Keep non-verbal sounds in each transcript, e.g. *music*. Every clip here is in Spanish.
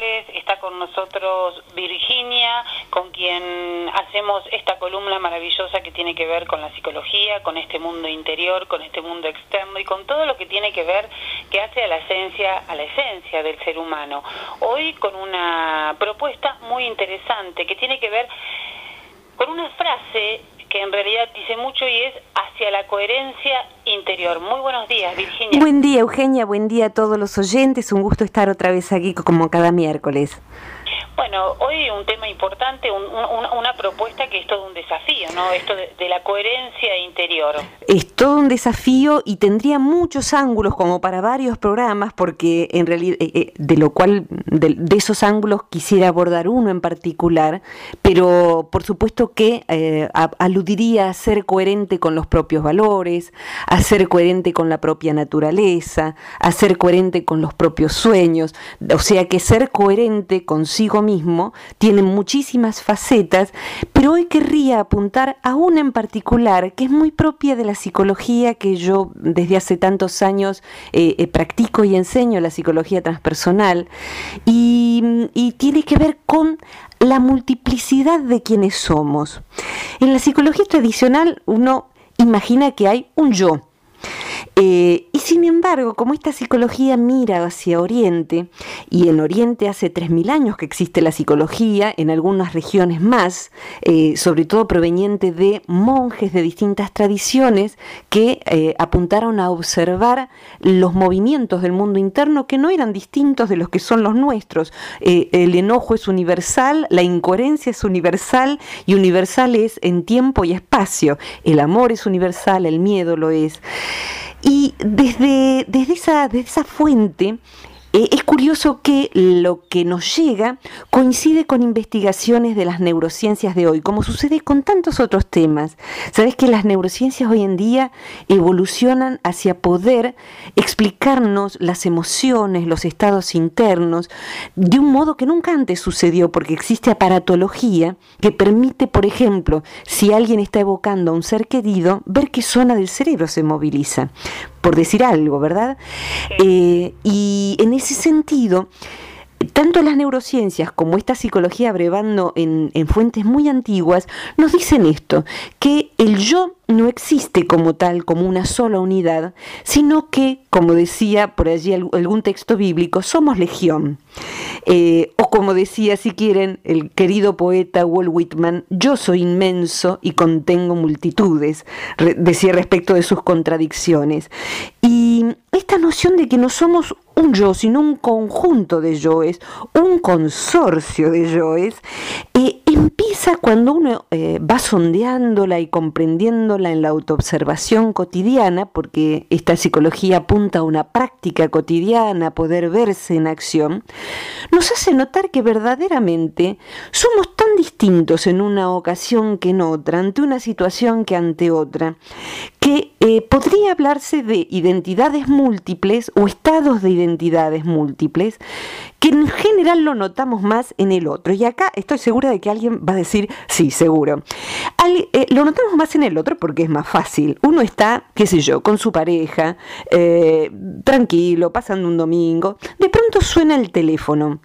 Está con nosotros Virginia, con quien hacemos esta columna maravillosa que tiene que ver con la psicología, con este mundo interior, con este mundo externo y con todo lo que tiene que ver que hace a la esencia, a la esencia del ser humano. Hoy con una propuesta muy interesante que tiene que ver con una frase que en realidad dice mucho y es hacia la coherencia interior. Muy buenos días, Virginia. Buen día, Eugenia, buen día a todos los oyentes. Un gusto estar otra vez aquí como cada miércoles. Bueno, hoy un tema importante, una propuesta que es todo un desafío, ¿no? Esto de, la coherencia interior. Es todo un desafío y tendría muchos ángulos como para varios programas, porque en realidad, eh, eh, de lo cual, de, esos ángulos quisiera abordar uno en particular, pero por supuesto que eh, aludiría a ser coherente con los propios valores, a ser coherente con la propia naturaleza, a ser coherente con los propios sueños, o sea que ser coherente consigo mismo tiene muchísimas facetas, pero hoy querría apuntar a una en particular que es muy propia de la psicología que yo desde hace tantos años eh, eh, practico y enseño, la psicología transpersonal, y tiene que ver con la multiplicidad de quienes somos. En la psicología tradicional uno imagina que hay un yo, eh, y sin embargo, como esta psicología mira hacia Oriente, y en Oriente hace 3.000 años que existe la psicología, en algunas regiones más, eh, sobre todo proveniente de monjes de distintas tradiciones que eh, apuntaron a observar los movimientos del mundo interno que no eran distintos de los que son los nuestros. el enojo es universal, la incoherencia es universal y universal es en tiempo y espacio. El amor es universal, el miedo lo es. Y desde, desde, esa, desde esa fuente eh, es curioso que lo que nos llega coincide con investigaciones de las neurociencias de hoy, como sucede con tantos otros temas. Sabes que las neurociencias hoy en día evolucionan hacia poder explicarnos las emociones, los estados internos, de un modo que nunca antes sucedió, porque existe aparatología que permite, por ejemplo, si alguien está evocando a un ser querido, ver qué zona del cerebro se moviliza por decir algo, ¿verdad? Eh, y en ese sentido, tanto las neurociencias como esta psicología abrevando en, en, fuentes muy antiguas nos dicen esto, que el yo no existe como tal, como una sola unidad, sino que, como decía por allí algún texto bíblico, somos legión. Eh, o como decía, si quieren, el querido poeta Walt Whitman, yo soy inmenso y contengo multitudes, decía respecto de sus contradicciones. Y esta noción de que no somos un yo, sino un conjunto de yoes, un consorcio de yoes, eh, empieza cuando uno eh, va sondeándola y comprendiéndola en la autoobservación cotidiana, porque esta psicología apunta a una práctica cotidiana, poder verse en acción, nos hace notar que verdaderamente somos tan distintos en una ocasión que en otra, ante una situación que ante otra, que eh, podría hablarse de identidades múltiples o estados de identidades múltiples, que en general lo notamos más en el otro. Y acá estoy segura de que alguien va a decir, sí, seguro. Eh, lo notamos más en el otro porque es más fácil. Uno está, qué sé yo, con su pareja, eh, tranquilo, pasando un domingo. De pronto suena el teléfono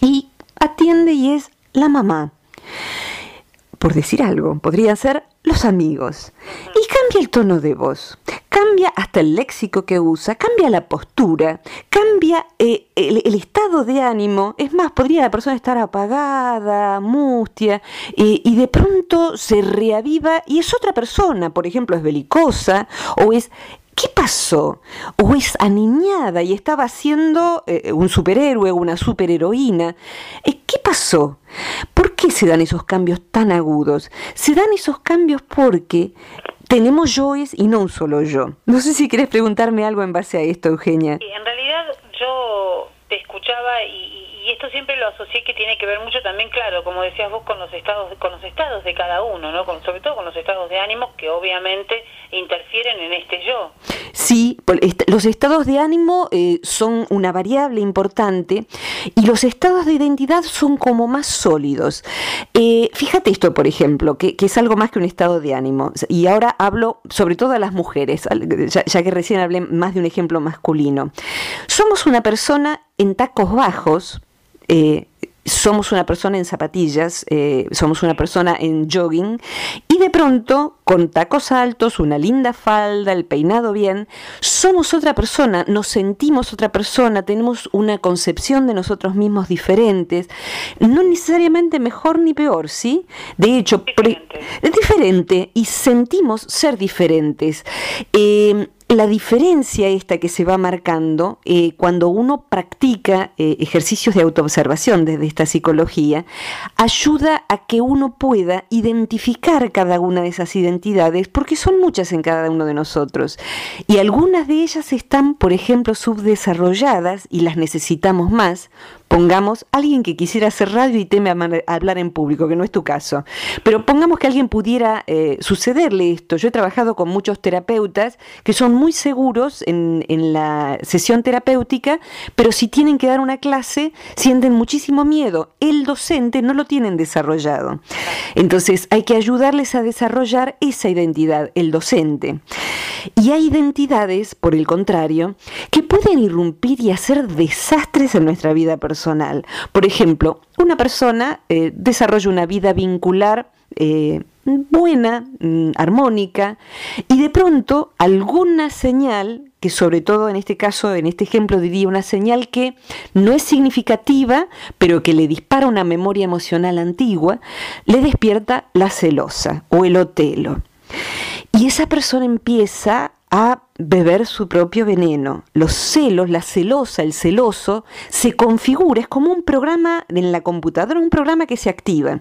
y atiende y es la mamá. Por decir algo, podría ser los amigos. Y cambia el tono de voz, cambia hasta el léxico que usa, cambia la postura, cambia eh, el, estado de ánimo. Es más, podría la persona estar apagada, mustia, y de pronto se reaviva y es otra persona. Por ejemplo, es belicosa o es ¿qué pasó? O es aniñada y estaba siendo eh, un superhéroe o una superheroína. Eh, ¿Qué pasó? ¿Por qué se dan esos cambios tan agudos? Se dan esos cambios porque tenemos yoes y no un solo yo. No sé si quieres preguntarme algo en base a esto, Eugenia. En realidad yo te escuchaba y, esto siempre lo asocié que tiene que ver mucho también, claro, como decías vos, con los estados, con los estados de cada uno, ¿no? sobre todo con los estados de ánimo que obviamente interfieren en este yo. Sí, los estados de ánimo eh, son una variable importante y los estados de identidad son como más sólidos. Eh, fíjate esto, por ejemplo, que, es algo más que un estado de ánimo. Y ahora hablo sobre todo a las mujeres, ya que recién hablé más de un ejemplo masculino. Somos una persona en tacos bajos, eh, somos una persona en zapatillas, eh, somos una persona en jogging y de pronto con tacos altos, una linda falda, el peinado bien, somos otra persona, nos sentimos otra persona, tenemos una concepción de nosotros mismos diferentes, no necesariamente mejor ni peor, ¿sí? De hecho, es diferente y sentimos ser diferentes. Eh, la diferencia esta que se va marcando eh, cuando uno practica eh, ejercicios de autoobservación desde esta psicología, ayuda a que uno pueda identificar cada una de esas identidades, porque son muchas en cada uno de nosotros. Y algunas de ellas están, por ejemplo, subdesarrolladas y las necesitamos más, Pongamos alguien que quisiera hacer radio y teme hablar en público, que no es tu caso. Pero pongamos que alguien pudiera eh, sucederle esto. Yo he trabajado con muchos terapeutas que son muy seguros en, la sesión terapéutica, pero si tienen que dar una clase, sienten muchísimo miedo. El docente no lo tienen desarrollado. Entonces hay que ayudarles a desarrollar esa identidad, el docente. Y hay identidades, por el contrario, que pueden irrumpir y hacer desastres en nuestra vida personal por ejemplo, una persona eh, desarrolla una vida vincular eh, buena, mm, armónica, y de pronto alguna señal, que sobre todo en este caso, en este ejemplo diría una señal que no es significativa, pero que le dispara una memoria emocional antigua, le despierta la celosa o el otelo. Y esa persona empieza a beber su propio veneno. Los celos, la celosa, el celoso, se configura, es como un programa en la computadora, un programa que se activa.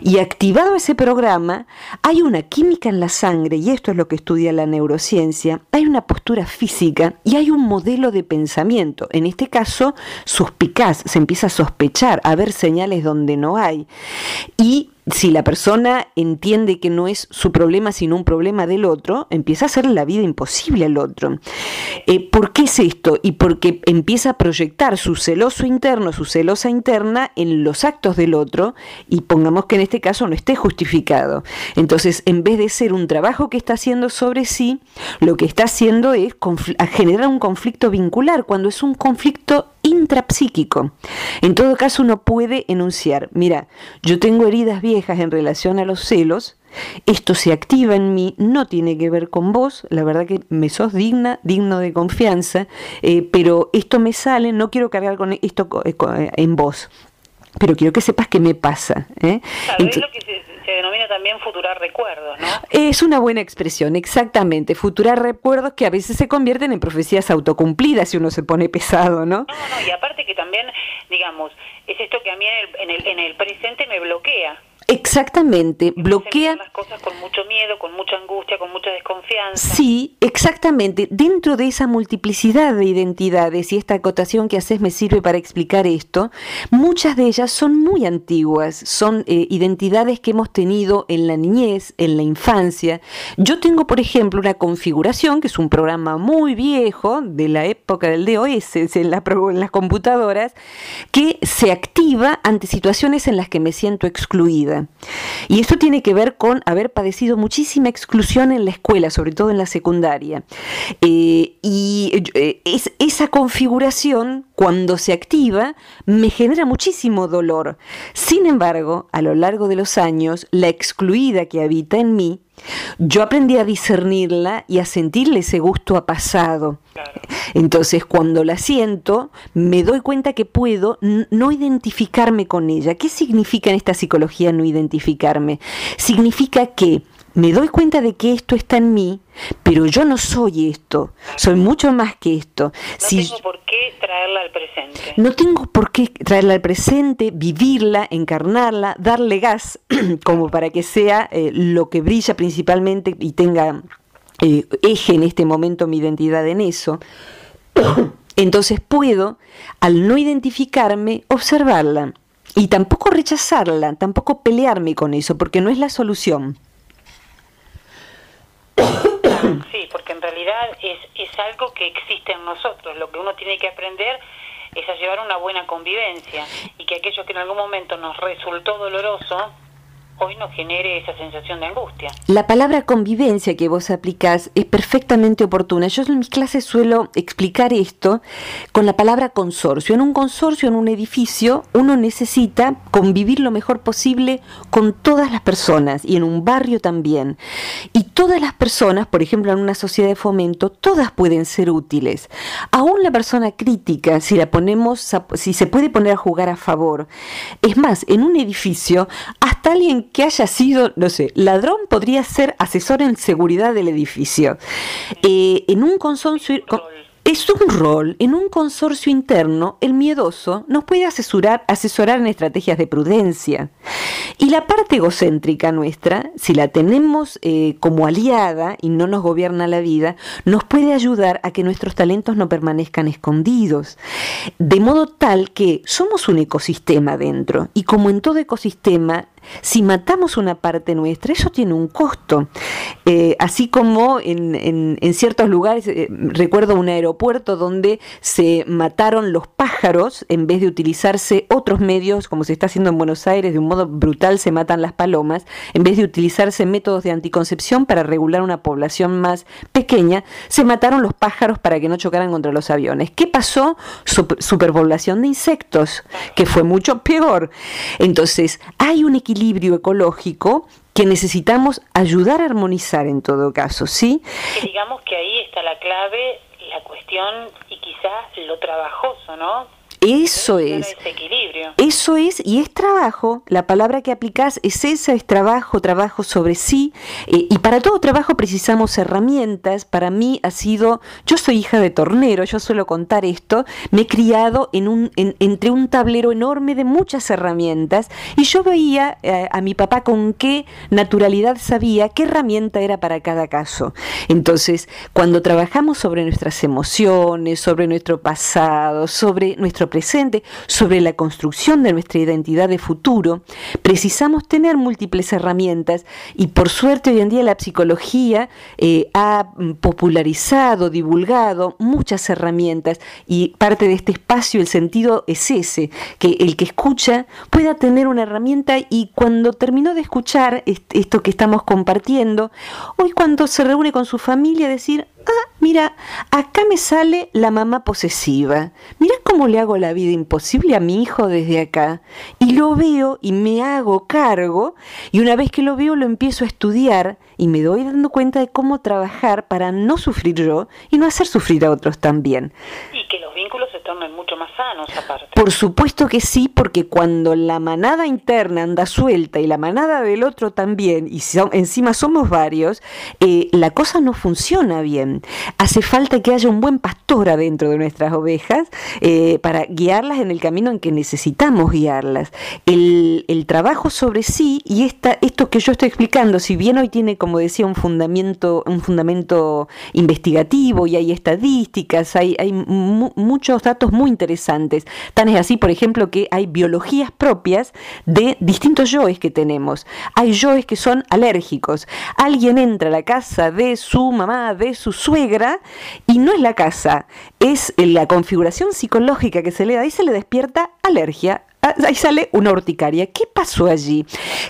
Y activado ese programa, hay una química en la sangre, y esto es lo que estudia la neurociencia, hay una postura física y hay un modelo de pensamiento. En este caso, suspicaz, se empieza a sospechar, a ver señales donde no hay. Y si la persona entiende que no es su problema sino un problema del otro, empieza a hacer la vida imposible al otro. Eh, ¿Por qué es esto? Y porque empieza a proyectar su celoso interno, su celosa interna en los actos del otro y pongamos que en este caso no esté justificado. Entonces, en vez de ser un trabajo que está haciendo sobre sí, lo que está haciendo es generar un conflicto vincular, cuando es un conflicto intrapsíquico. En todo caso, uno puede enunciar, mira, yo tengo heridas viejas en relación a los celos, esto se activa en mí, no tiene que ver con vos, la verdad que me sos digna, digno de confianza, eh, pero esto me sale, no quiero cargar con esto eh, eh, en vos, pero quiero que sepas qué me pasa. ¿eh? es lo que se, denomina también futurar recuerdos, ¿no? Es una buena expresión, exactamente, futurar recuerdos que a veces se convierten en profecías autocumplidas si uno se pone pesado, ¿no? No, no, y aparte que también, digamos, es esto que a mí en el, en el, en el presente me bloquea. Exactamente, bloquea las cosas con mucho miedo, con mucha angustia, con mucha desconfianza. Sí, exactamente. Dentro de esa multiplicidad de identidades y esta acotación que haces me sirve para explicar esto, muchas de ellas son muy antiguas, son eh, identidades que hemos tenido en la niñez, en la infancia. Yo tengo, por ejemplo, una configuración que es un programa muy viejo de la época del DOS *laughs* en, en las computadoras que se activa ante situaciones en las que me siento excluida. Y esto tiene que ver con haber padecido muchísima exclusión en la escuela, sobre todo en la secundaria. Eh, y eh, esa configuración, cuando se activa, me genera muchísimo dolor. Sin embargo, a lo largo de los años, la excluida que habita en mí yo aprendí a discernirla y a sentirle ese gusto a pasado. Entonces, cuando la siento, me doy cuenta que puedo no identificarme con ella. ¿Qué significa en esta psicología no identificarme? Significa que me doy cuenta de que esto está en mí, pero yo no soy esto, soy mucho más que esto. No tengo por qué traerla al presente. No tengo por qué traerla al presente, vivirla, encarnarla, darle gas *clears throat* como para que sea eh, lo que brilla principalmente y tenga eh, eje en este momento mi identidad en eso. Entonces puedo, al no identificarme, observarla. Y tampoco rechazarla, tampoco pelearme con eso, porque no es la solución. Sí, porque en realidad es, es algo que existe en nosotros. Lo que uno tiene que aprender es a llevar una buena convivencia y que aquello que en algún momento nos resultó doloroso, hoy nos genere esa sensación de angustia. La palabra convivencia que vos aplicás es perfectamente oportuna. Yo en mis clases suelo explicar esto con la palabra consorcio. En un consorcio, en un edificio, uno necesita convivir lo mejor posible con todas las personas y en un barrio también. Y todas las personas, por ejemplo, en una sociedad de fomento, todas pueden ser útiles. Aún la persona crítica, si la ponemos, si se puede poner a jugar a favor. Es más, en un edificio, hasta alguien que haya sido, no sé, ladrón podría ser asesor en seguridad del edificio. Eh, en un consorcio... Es un rol. En un consorcio interno, el miedoso nos puede asesorar, asesorar en estrategias de prudencia. Y la parte egocéntrica nuestra, si la tenemos eh, como aliada y no nos gobierna la vida, nos puede ayudar a que nuestros talentos no permanezcan escondidos. De modo tal que somos un ecosistema dentro. Y como en todo ecosistema, si matamos una parte nuestra, eso tiene un costo. Eh, así como en, ciertos lugares, eh, recuerdo un aeropuerto donde se mataron los pájaros en vez de utilizarse otros medios, como se está haciendo en Buenos Aires, de un modo brutal se matan las palomas, en vez de utilizarse métodos de anticoncepción para regular una población más pequeña, se mataron los pájaros para que no chocaran contra los aviones. ¿Qué pasó? superpoblación de insectos, que fue mucho peor. Entonces, hay un equilibrio equilibrio ecológico que necesitamos ayudar a armonizar en todo caso, ¿sí? digamos que ahí está la clave, la cuestión y quizás lo trabajoso, ¿no? Eso es. Eso es, y es trabajo. La palabra que aplicás es esa, es trabajo, trabajo sobre sí. Eh, y para todo trabajo precisamos herramientas. Para mí ha sido, yo soy hija de tornero, yo suelo contar esto, me he criado en un, entre un tablero enorme de muchas herramientas y yo veía eh, a mi papá con qué naturalidad sabía qué herramienta era para cada caso. Entonces, cuando trabajamos sobre nuestras emociones, sobre nuestro pasado, sobre nuestro presente, sobre la construcción de nuestra identidad de futuro, precisamos tener múltiples herramientas y por suerte hoy en día la psicología eh, ha popularizado, divulgado muchas herramientas y parte de este espacio el sentido es ese, que el que escucha pueda tener una herramienta y cuando terminó de escuchar esto que estamos compartiendo, hoy cuando se reúne con su familia decir, ah, mira, acá me sale la mamá posesiva. Mira cómo le hago la vida imposible a mi hijo desde acá. Y lo veo y me hago cargo. Y una vez que lo veo lo empiezo a estudiar y me doy dando cuenta de cómo trabajar para no sufrir yo y no hacer sufrir a otros también. Y que mucho más sanos aparte. Por supuesto que sí, porque cuando la manada interna anda suelta y la manada del otro también, y encima somos varios, eh, la cosa no funciona bien. Hace falta que haya un buen pastor adentro de nuestras ovejas eh, para guiarlas en el camino en que necesitamos guiarlas. El, trabajo sobre sí y esta, esto que yo estoy explicando, si bien hoy tiene como decía, un fundamento, un fundamento investigativo y hay estadísticas, hay muchos datos muy interesantes. Tan es así, por ejemplo, que hay biologías propias de distintos yoes que tenemos. Hay yoes que son alérgicos. Alguien entra a la casa de su mamá, de su suegra, y no es la casa, es la configuración psicológica que se le da y se le despierta alergia *laughs* ahí sale una urticaria. ¿Qué pasó allí?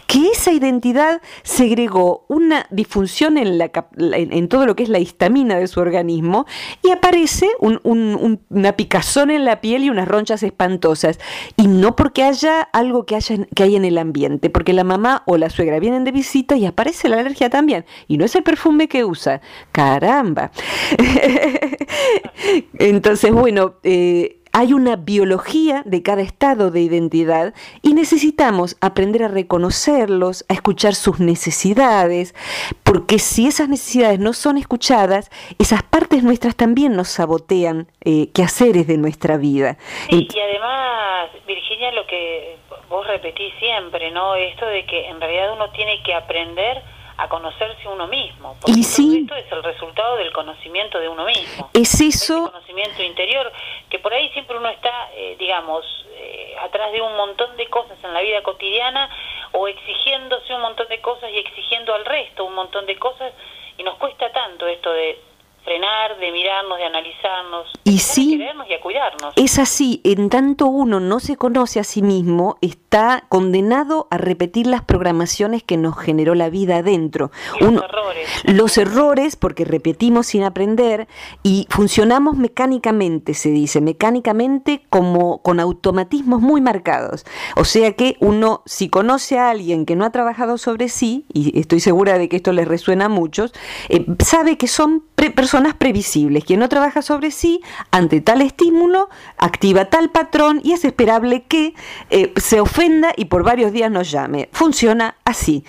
Que esa identidad segregó una disfunción en, todo lo que es la histamina de su organismo y aparece una picazón en la piel y unas ronchas espantosas. Y no porque haya algo que, haya, que hay en el ambiente, porque la mamá o la suegra vienen de visita y aparece la alergia también. Y no es el perfume que usa. Caramba. *laughs* Entonces, bueno, eh, hay una biología de cada estado de identidad y necesitamos aprender a reconocerlos, a escuchar sus necesidades, porque si esas necesidades no son escuchadas, esas partes nuestras también nos sabotean eh, quehaceres de nuestra vida. y además, Virginia, lo que vos repetís siempre, ¿no? Esto de que en realidad uno tiene que aprender a conocerse uno mismo. Porque y sí. esto es el resultado del conocimiento de uno mismo. Es eso. conocimiento interior, que por ahí siempre uno está, eh, digamos, eh, atrás de un montón de cosas en la vida cotidiana o exigiéndose un montón de cosas y exigiendo al resto un montón de cosas y nos cuesta tanto esto de frenar, de mirarnos, de analizarnos, y sí, a querernos y a cuidarnos. Es así, en tanto uno no se conoce a sí mismo, está condenado a repetir las programaciones que nos generó la vida adentro. los errores. Los errores, porque repetimos sin aprender y funcionamos mecánicamente, se dice, mecánicamente como con automatismos muy marcados. O sea que uno, si conoce a alguien que no ha trabajado sobre sí, y estoy segura de que esto les resuena a muchos, eh, sabe que son personas previsibles. Quien no trabaja sobre sí, ante tal estímulo, activa tal patrón y es esperable que eh, se ofenda y por varios días nos llame. Funciona así.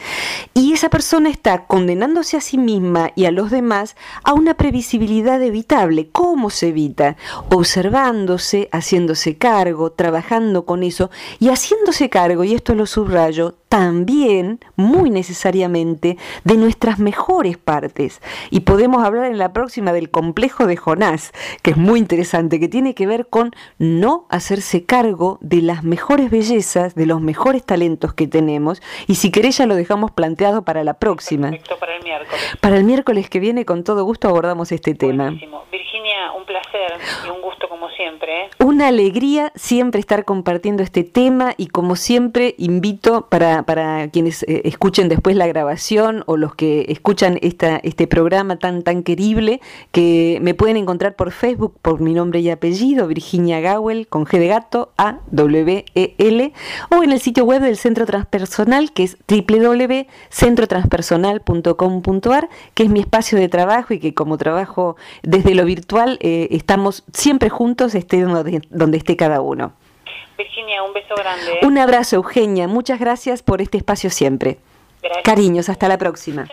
Y esa persona está condenándose a sí misma y a los demás a una previsibilidad evitable. ¿Cómo se evita? Observándose, haciéndose cargo, trabajando con eso y haciéndose cargo, y esto lo subrayo, también, muy necesariamente, de nuestras mejores partes. Y podemos hablar en la próxima del complejo de Jonás, que es muy interesante, que tiene que ver con no hacerse cargo de las mejores bellezas, de los mejores talentos que tenemos. Y si querés ya lo dejamos planteado para la próxima. Perfecto, para el miércoles. Para el miércoles que viene, con todo gusto abordamos este tema. Virginia, un placer y un gusto. Una alegría siempre estar compartiendo este tema y como siempre invito para para, quienes eh, escuchen después la grabación o los que escuchan esta, este programa tan, tan querible, que me pueden encontrar por Facebook por mi nombre y apellido, Virginia Gawel, con G de gato, A, W, E, L, o en el sitio web del Centro Transpersonal, que es www.centrotranspersonal.com.ar, que es mi espacio de trabajo y que como trabajo desde lo virtual, eh, estamos siempre juntos, esté donde, donde esté cada uno. Virginia, un beso grande. Un abrazo, Eugenia. Muchas gracias por este espacio siempre. Cariños, hasta la próxima.